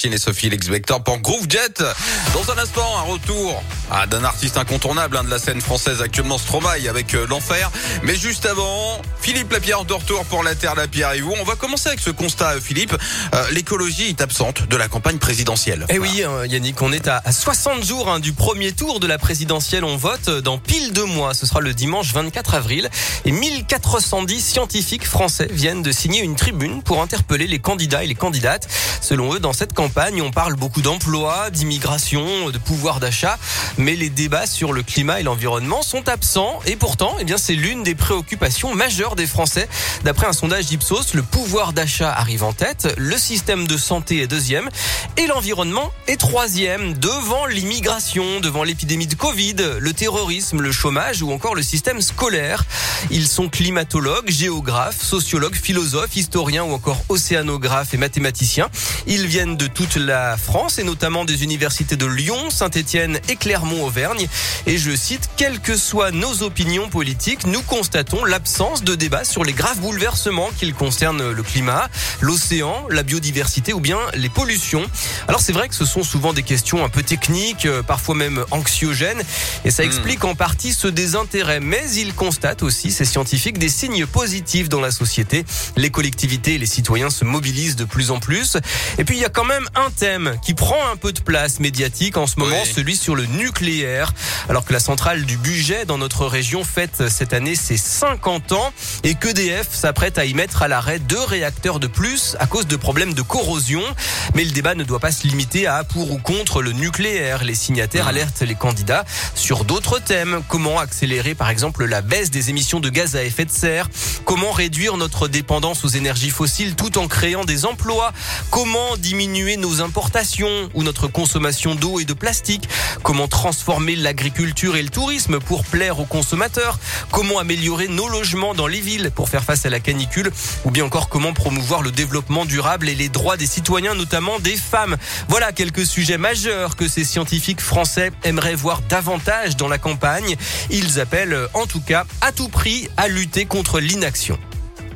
Machine et Sophie L'Exvector pour Groove Jet. Dans un instant, un retour d'un artiste incontournable hein, de la scène française actuellement Stromae avec euh, l'enfer. Mais juste avant, Philippe Lapierre de retour pour la Terre Lapierre et vous. On va commencer avec ce constat, euh, Philippe. Euh, L'écologie est absente de la campagne présidentielle. Eh oui, euh, Yannick, on est à à 60 jours hein, du premier tour de la présidentielle. On vote dans pile deux mois. Ce sera le dimanche 24 avril. Et 1410 scientifiques français viennent de signer une tribune pour interpeller les candidats et les candidates. Selon eux, dans cette campagne, on parle beaucoup d'emploi, d'immigration, de pouvoir d'achat, mais les débats sur le climat et l'environnement sont absents. Et pourtant, eh bien, c'est l'une des préoccupations majeures des Français. D'après un sondage d'Ipsos, le pouvoir d'achat arrive en tête, le système de santé est deuxième et l'environnement est troisième devant l'immigration, devant l'épidémie de Covid, le terrorisme, le chômage ou encore le système scolaire. Ils sont climatologues, géographes, sociologues, philosophes, historiens ou encore océanographes et mathématiciens. Ils viennent de toute la France et notamment des universités de Lyon, Saint-Étienne et Clermont-Auvergne. Et je cite, quelles que soient nos opinions politiques, nous constatons l'absence de débat sur les graves bouleversements qu'ils concernent le climat, l'océan, la biodiversité ou bien les pollutions. Alors c'est vrai que ce sont souvent des questions un peu techniques, euh, parfois même anxiogènes, et ça explique en partie ce désintérêt. Mais ils constatent aussi, ces scientifiques, des signes positifs dans la société. Les collectivités et les citoyens se mobilisent de plus en plus. Et puis il y a quand même un thème qui prend un peu de place médiatique en ce moment, Oui. celui sur le nucléaire. Alors que la centrale du budget dans notre région fête cette année ses 50 ans et qu'EDF s'apprête à y mettre à l'arrêt deux réacteurs de plus à cause de problèmes de corrosion. Mais le débat ne doit pas se limiter à pour ou contre le nucléaire. Les signataires alertent les candidats sur d'autres thèmes. Comment accélérer par exemple la baisse des émissions de gaz à effet de serre? Comment réduire notre dépendance aux énergies fossiles tout en créant des emplois? Comment diminuer nos importations ou notre consommation d'eau et de plastique Comment transformer l'agriculture et le tourisme pour plaire aux consommateurs? Comment améliorer nos logements dans les villes pour faire face à la canicule? Ou bien encore comment promouvoir le développement durable et les droits des citoyens, notamment des femmes? Voilà quelques sujets majeurs que ces scientifiques français aimeraient voir davantage dans la campagne. Ils appellent en tout cas à tout prix à lutter contre l'inaction.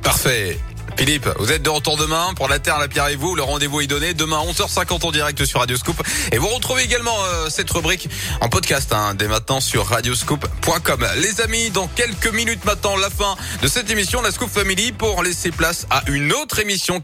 Parfait. Philippe, vous êtes de retour demain pour la Terre, la Pierre et vous. Le rendez-vous est donné demain à 11h50 en direct sur Radioscoop. Et vous retrouvez également euh, cette rubrique en podcast hein, dès maintenant sur radioscoop.com. Les amis, dans quelques minutes maintenant, la fin de cette émission, la Scoop Family, pour laisser place à une autre émission qui